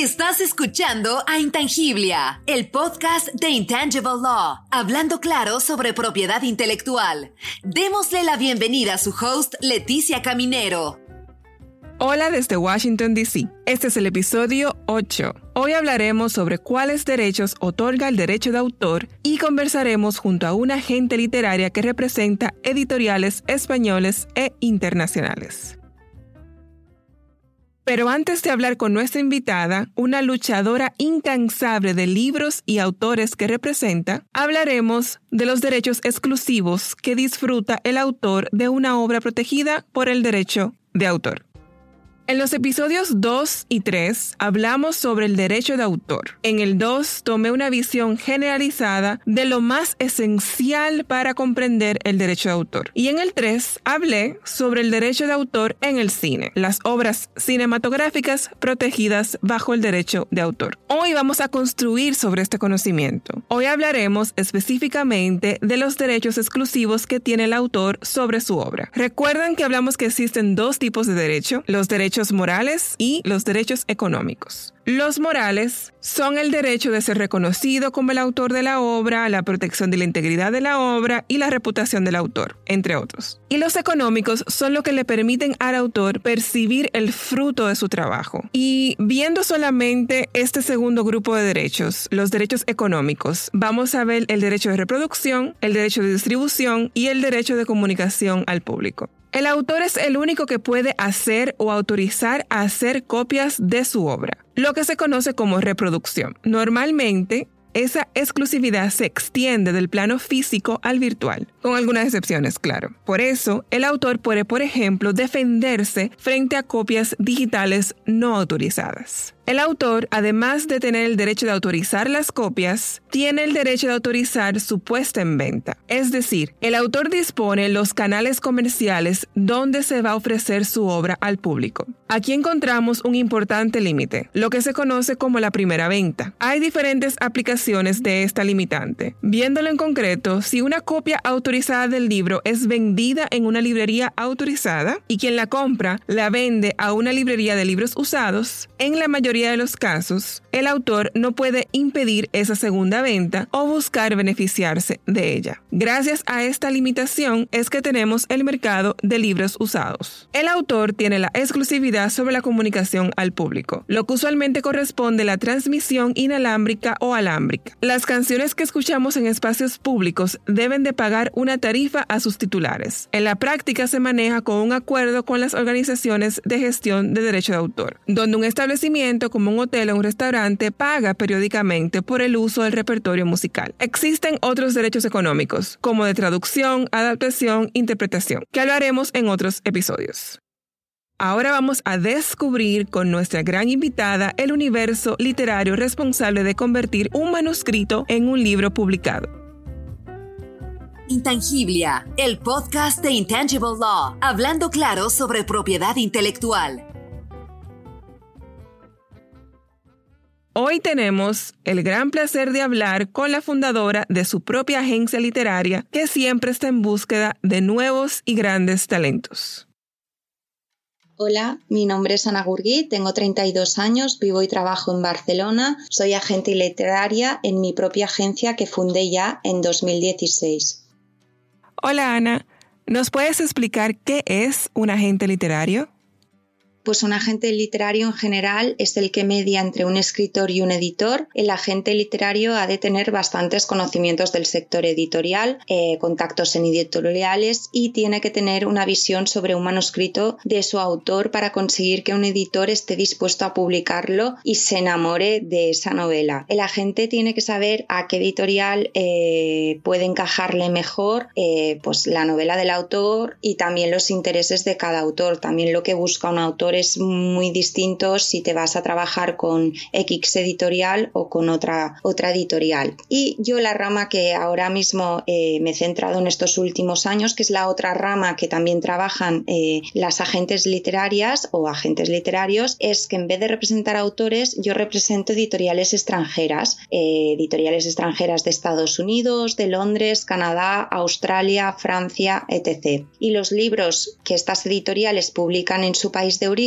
Estás escuchando a Intangiblia, el podcast de Intangible Law, hablando claro sobre propiedad intelectual. Démosle la bienvenida a su host, Leticia Caminero. Hola desde Washington, D.C. Este es el episodio 8. Hoy hablaremos sobre cuáles derechos otorga el derecho de autor y conversaremos junto a una agente literaria que representa editoriales españoles e internacionales. Pero antes de hablar con nuestra invitada, una luchadora incansable de libros y autores que representa, hablaremos de los derechos exclusivos que disfruta el autor de una obra protegida por el derecho de autor. En los episodios 2 y 3 hablamos sobre el derecho de autor. En el 2 tomé una visión generalizada de lo más esencial para comprender el derecho de autor. Y en el 3 hablé sobre el derecho de autor en el cine, las obras cinematográficas protegidas bajo el derecho de autor. Hoy vamos a construir sobre este conocimiento. Hoy hablaremos específicamente de los derechos exclusivos que tiene el autor sobre su obra. Recuerdan que hablamos que existen dos tipos de derecho, los derechos morales y los derechos económicos. Los morales son el derecho de ser reconocido como el autor de la obra, la protección de la integridad de la obra y la reputación del autor, entre otros. Y los económicos son lo que le permiten al autor percibir el fruto de su trabajo. Y viendo solamente este segundo grupo de derechos, los derechos económicos, vamos a ver el derecho de reproducción, el derecho de distribución y el derecho de comunicación al público. El autor es el único que puede hacer o autorizar a hacer copias de su obra, lo que se conoce como reproducción. Normalmente, esa exclusividad se extiende del plano físico al virtual, con algunas excepciones, claro. Por eso, el autor puede, por ejemplo, defenderse frente a copias digitales no autorizadas. El autor, además de tener el derecho de autorizar las copias, tiene el derecho de autorizar su puesta en venta. Es decir, el autor dispone los canales comerciales donde se va a ofrecer su obra al público. Aquí encontramos un importante límite, lo que se conoce como la primera venta. Hay diferentes aplicaciones de esta limitante. Viéndolo en concreto, si una copia autorizada del libro es vendida en una librería autorizada y quien la compra la vende a una librería de libros usados, en la mayoría de los casos, el autor no puede impedir esa segunda venta o buscar beneficiarse de ella. Gracias a esta limitación es que tenemos el mercado de libros usados. El autor tiene la exclusividad sobre la comunicación al público, lo que usualmente corresponde a la transmisión inalámbrica o alámbrica. Las canciones que escuchamos en espacios públicos deben de pagar una tarifa a sus titulares. En la práctica se maneja con un acuerdo con las organizaciones de gestión de derecho de autor, donde un establecimiento como un hotel o un restaurante paga periódicamente por el uso del repertorio musical. Existen otros derechos económicos, como de traducción, adaptación, interpretación, que hablaremos en otros episodios. Ahora vamos a descubrir con nuestra gran invitada el universo literario responsable de convertir un manuscrito en un libro publicado. Intangiblia, el podcast de Intangible Law, hablando claro sobre propiedad intelectual. Hoy tenemos el gran placer de hablar con la fundadora de su propia agencia literaria que siempre está en búsqueda de nuevos y grandes talentos. Hola, mi nombre es Ana Gurgui, tengo 32 años, vivo y trabajo en Barcelona, soy agente literaria en mi propia agencia que fundé ya en 2016. Hola Ana, ¿nos puedes explicar qué es un agente literario? Pues un agente literario en general es el que media entre un escritor y un editor. El agente literario ha de tener bastantes conocimientos del sector editorial, eh, contactos en editoriales y tiene que tener una visión sobre un manuscrito de su autor para conseguir que un editor esté dispuesto a publicarlo y se enamore de esa novela. El agente tiene que saber a qué editorial eh, puede encajarle mejor eh, pues la novela del autor y también los intereses de cada autor, también lo que busca un autor es muy distinto si te vas a trabajar con X editorial o con otra, otra editorial. Y yo la rama que ahora mismo eh, me he centrado en estos últimos años, que es la otra rama que también trabajan eh, las agentes literarias o agentes literarios, es que en vez de representar autores, yo represento editoriales extranjeras, eh, editoriales extranjeras de Estados Unidos, de Londres, Canadá, Australia, Francia, etc. Y los libros que estas editoriales publican en su país de origen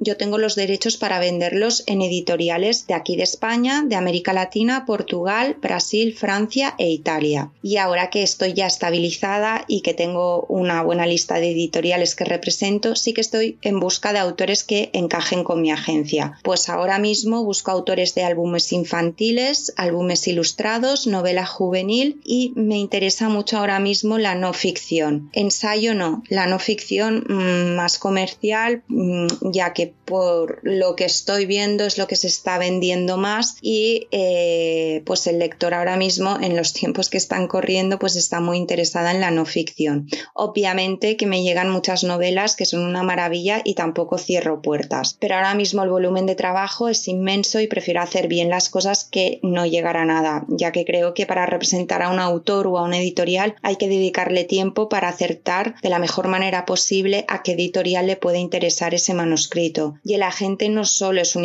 yo tengo los derechos para venderlos en editoriales de aquí de España, de América Latina, Portugal, Brasil, Francia e Italia. Y ahora que estoy ya estabilizada y que tengo una buena lista de editoriales que represento, sí que estoy en busca de autores que encajen con mi agencia. Pues ahora mismo busco autores de álbumes infantiles, álbumes ilustrados, novela juvenil y me interesa mucho ahora mismo la no ficción. Ensayo no, la no ficción mm, más comercial, mm, ya que por lo que estoy viendo es lo que se está vendiendo más y eh, pues el lector ahora mismo en los tiempos que están corriendo pues está muy interesada en la no ficción. Obviamente que me llegan muchas novelas que son una maravilla y tampoco cierro puertas, pero ahora mismo el volumen de trabajo es inmenso y prefiero hacer bien las cosas que no llegar a nada, ya que creo que para representar a un autor o a un editorial hay que dedicarle tiempo para acertar de la mejor manera posible a qué editorial le puede interesar ese Y el agente no solo es un,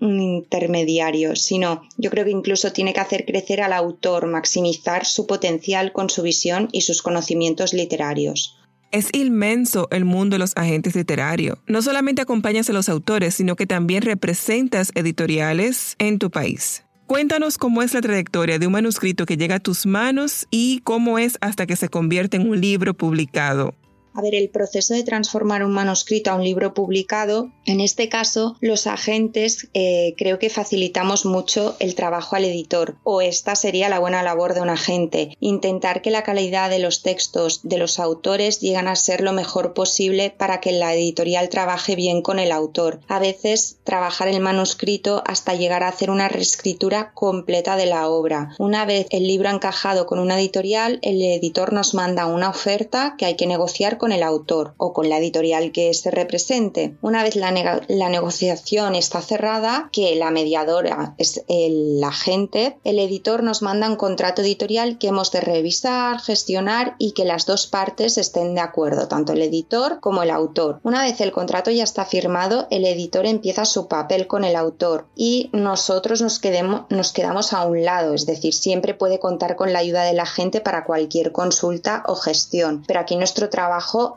un intermediario, sino yo creo que incluso tiene que hacer crecer al autor, maximizar su potencial con su visión y sus conocimientos literarios. Es inmenso el mundo de los agentes literarios. No solamente acompañas a los autores, sino que también representas editoriales en tu país. Cuéntanos cómo es la trayectoria de un manuscrito que llega a tus manos y cómo es hasta que se convierte en un libro publicado. A ver, el proceso de transformar un manuscrito a un libro publicado, en este caso, los agentes eh, creo que facilitamos mucho el trabajo al editor, o esta sería la buena labor de un agente, intentar que la calidad de los textos de los autores lleguen a ser lo mejor posible para que la editorial trabaje bien con el autor. A veces trabajar el manuscrito hasta llegar a hacer una reescritura completa de la obra. Una vez el libro encajado con una editorial, el editor nos manda una oferta que hay que negociar con el autor o con la editorial que se represente. Una vez la, negociación está cerrada, que la mediadora es el agente, el editor nos manda un contrato editorial que hemos de revisar, gestionar y que las dos partes estén de acuerdo, tanto el editor como el autor. Una vez el contrato ya está firmado, el editor empieza su papel con el autor y nosotros nos, quedemos, nos quedamos a un lado, es decir, siempre puede contar con la ayuda del agente para cualquier consulta o gestión, pero aquí nuestro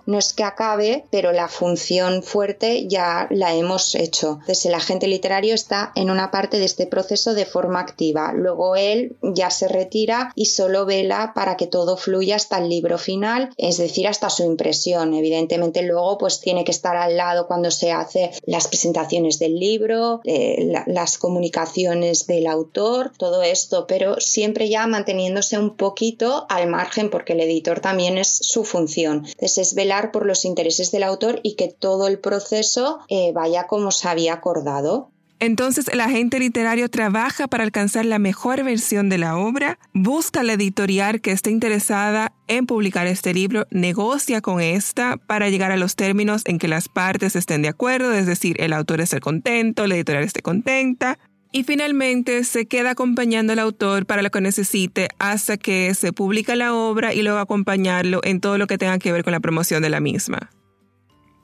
no es que acabe, pero la función fuerte ya la hemos hecho. Entonces el agente literario está en una parte de este proceso de forma activa. Luego él ya se retira y solo vela para que todo fluya hasta el libro final, es decir, hasta su impresión. Evidentemente luego pues tiene que estar al lado cuando se hace las presentaciones del libro, eh, las comunicaciones del autor, todo esto, pero siempre ya manteniéndose un poquito al margen porque el editor también es su función. Velar por los intereses del autor y que todo el proceso eh, vaya como se había acordado. Entonces el agente literario trabaja para alcanzar la mejor versión de la obra, busca la editorial que esté interesada en publicar este libro, negocia con esta para llegar a los términos en que las partes estén de acuerdo, es decir, el autor esté contento, la editorial esté contenta, y finalmente se queda acompañando al autor para lo que necesite hasta que se publica la obra y luego acompañarlo en todo lo que tenga que ver con la promoción de la misma.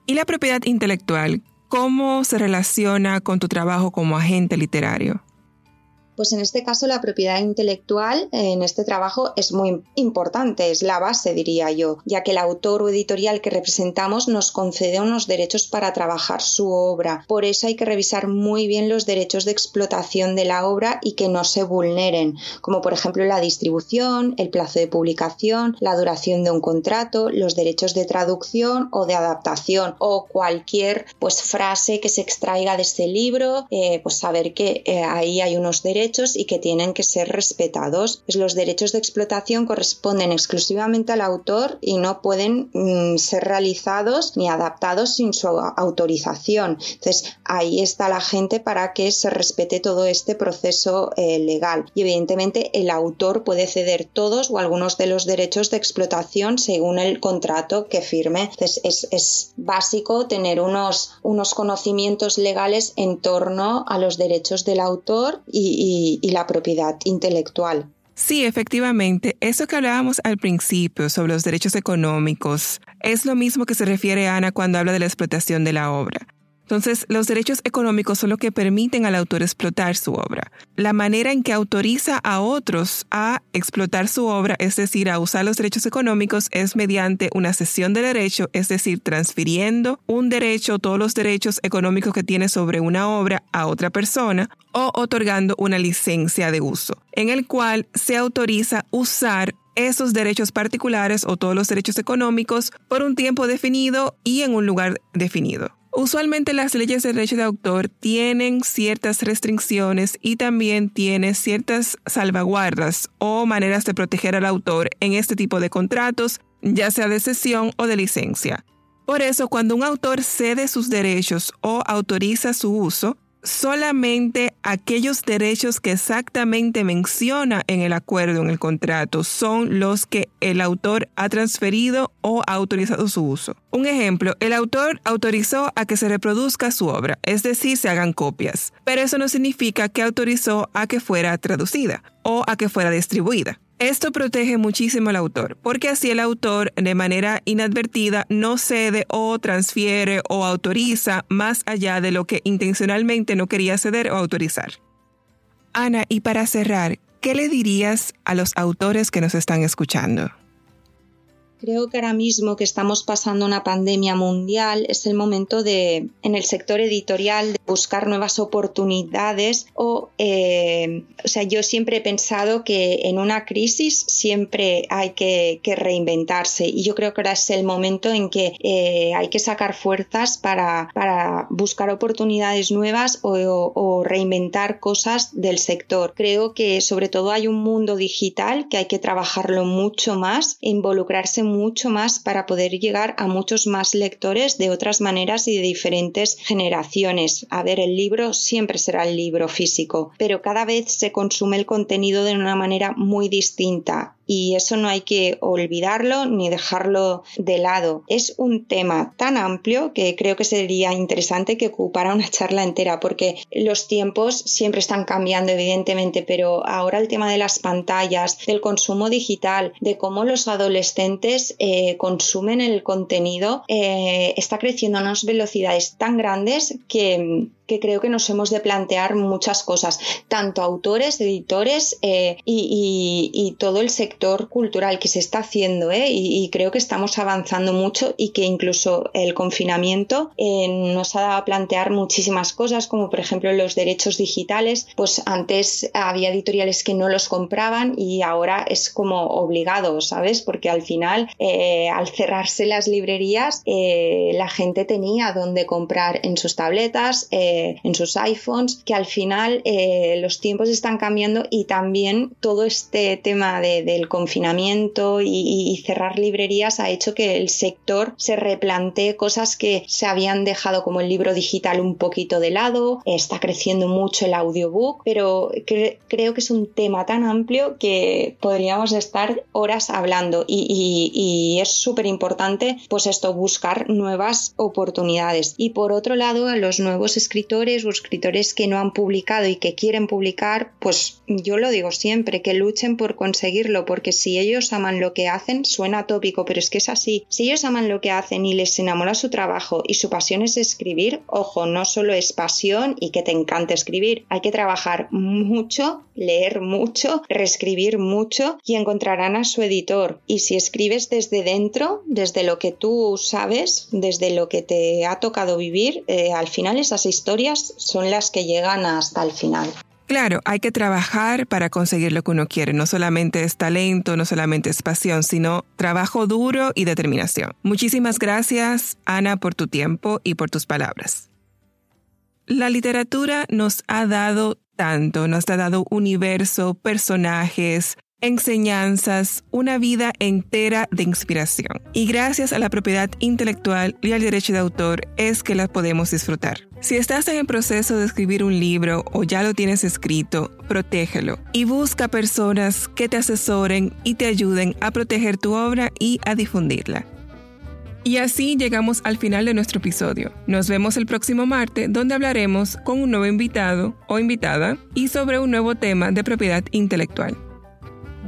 ¿Y la propiedad intelectual? ¿Cómo se relaciona con tu trabajo como agente literario? Pues en este caso la propiedad intelectual en este trabajo es muy importante, es la base diría yo, ya que el autor o editorial que representamos nos concede unos derechos para trabajar su obra. Por eso hay que revisar muy bien los derechos de explotación de la obra y que no se vulneren, como por ejemplo la distribución, el plazo de publicación, la duración de un contrato, los derechos de traducción o de adaptación o cualquier pues frase que se extraiga de este libro, eh, pues saber que eh, ahí hay unos derechos y que tienen que ser respetados. Pues los derechos de explotación corresponden exclusivamente al autor y no pueden mm, ser realizados ni adaptados sin su autorización. Entonces ahí está la gente para que se respete todo este proceso eh, legal. Y evidentemente el autor puede ceder todos o algunos de los derechos de explotación según el contrato que firme. Entonces es, es básico tener unos, unos conocimientos legales en torno a los derechos del autor y y, la propiedad intelectual. Sí, efectivamente, eso que hablábamos al principio sobre los derechos económicos es lo mismo que se refiere Ana cuando habla de la explotación de la obra. Entonces, los derechos económicos son lo que permiten al autor explotar su obra. La manera en que autoriza a otros a explotar su obra, es decir, a usar los derechos económicos, es mediante una cesión de derecho, es decir, transfiriendo un derecho, todos los derechos económicos que tiene sobre una obra a otra persona o otorgando una licencia de uso, en el cual se autoriza usar esos derechos particulares o todos los derechos económicos por un tiempo definido y en un lugar definido. Usualmente las leyes de derecho de autor tienen ciertas restricciones y también tienen ciertas salvaguardas o maneras de proteger al autor en este tipo de contratos, ya sea de cesión o de licencia. Por eso, cuando un autor cede sus derechos o autoriza su uso, solamente aquellos derechos que exactamente menciona en el acuerdo, en el contrato, son los que el autor ha transferido o ha autorizado su uso. Un ejemplo, el autor autorizó a que se reproduzca su obra, es decir, se hagan copias, pero eso no significa que autorizó a que fuera traducida o a que fuera distribuida. Esto protege muchísimo al autor, porque así el autor de manera inadvertida no cede o transfiere o autoriza más allá de lo que intencionalmente no quería ceder o autorizar. Ana, y para cerrar, ¿qué le dirías a los autores que nos están escuchando? Creo que ahora mismo que estamos pasando una pandemia mundial es el momento de, en el sector editorial, de buscar nuevas oportunidades o, eh, o sea, yo siempre he pensado que en una crisis siempre hay que, reinventarse y yo creo que ahora es el momento en que eh, hay que sacar fuerzas para, para buscar oportunidades nuevas o, o reinventar cosas del sector. Creo que sobre todo hay un mundo digital que hay que trabajarlo mucho más, involucrarse mucho más para poder llegar a muchos más lectores de otras maneras y de diferentes generaciones. A ver, el libro siempre será el libro físico, pero cada vez se consume el contenido de una manera muy distinta y eso no hay que olvidarlo ni dejarlo de lado. Es un tema tan amplio que creo que sería interesante que ocupara una charla entera porque los tiempos siempre están cambiando evidentemente, pero ahora el tema de las pantallas, del consumo digital, de cómo los adolescentes eh, consumen el contenido, eh, está creciendo a unas velocidades tan grandes que que creo que nos hemos de plantear muchas cosas, tanto autores, editores eh, y, todo el sector cultural que se está haciendo ¿eh? y, creo que estamos avanzando mucho y que incluso el confinamiento eh, nos ha dado a plantear muchísimas cosas, como por ejemplo los derechos digitales, pues antes había editoriales que no los compraban y ahora es como obligado, ¿sabes? Porque al final, al cerrarse las librerías, la gente tenía donde comprar en sus tabletas, en sus iPhones, que al final eh, los tiempos están cambiando y también todo este tema del confinamiento y, cerrar librerías ha hecho que el sector se replantee cosas que se habían dejado como el libro digital un poquito de lado, está creciendo mucho el audiobook, pero creo que es un tema tan amplio que podríamos estar horas hablando y, es súper importante pues esto, buscar nuevas oportunidades. Y por otro lado, a los nuevos escritores o escritores que no han publicado y que quieren publicar, pues yo lo digo siempre, que luchen por conseguirlo, porque si ellos aman lo que hacen, suena tópico, pero es que es así. Si ellos aman lo que hacen y les enamora su trabajo y su pasión es escribir, ojo, no solo es pasión y que te encanta escribir, hay que trabajar mucho, leer mucho, reescribir mucho y encontrarán a su editor. Y si escribes desde dentro, desde lo que tú sabes, desde lo que te ha tocado vivir, eh, al final esas son las que llegan hasta el final. Claro, hay que trabajar para conseguir lo que uno quiere. No solamente es talento, no solamente es pasión, sino trabajo duro y determinación. Muchísimas gracias, Ana, por tu tiempo y por tus palabras. La literatura nos ha dado tanto, nos ha dado universo, personajes, enseñanzas, una vida entera de inspiración. Y gracias a la propiedad intelectual y al derecho de autor es que las podemos disfrutar. Si estás en el proceso de escribir un libro o ya lo tienes escrito, protégelo y busca personas que te asesoren y te ayuden a proteger tu obra y a difundirla. Y así llegamos al final de nuestro episodio. Nos vemos el próximo martes donde hablaremos con un nuevo invitado o invitada y sobre un nuevo tema de propiedad intelectual.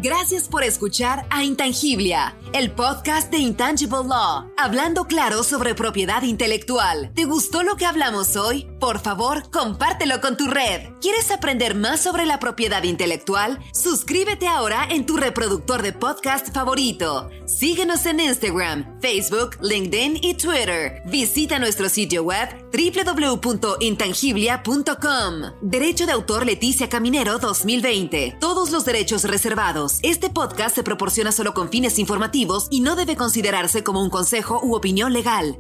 Gracias por escuchar a Intangiblia, el podcast de Intangible Law, hablando claro sobre propiedad intelectual. ¿Te gustó lo que hablamos hoy? Por favor, compártelo con tu red. ¿Quieres aprender más sobre la propiedad intelectual? Suscríbete ahora en tu reproductor de podcast favorito. Síguenos en Instagram, Facebook, LinkedIn y Twitter. Visita nuestro sitio web www.intangiblia.com. Derecho de autor Leticia Caminero 2020. Todos los derechos reservados. Este podcast se proporciona solo con fines informativos y no debe considerarse como un consejo u opinión legal.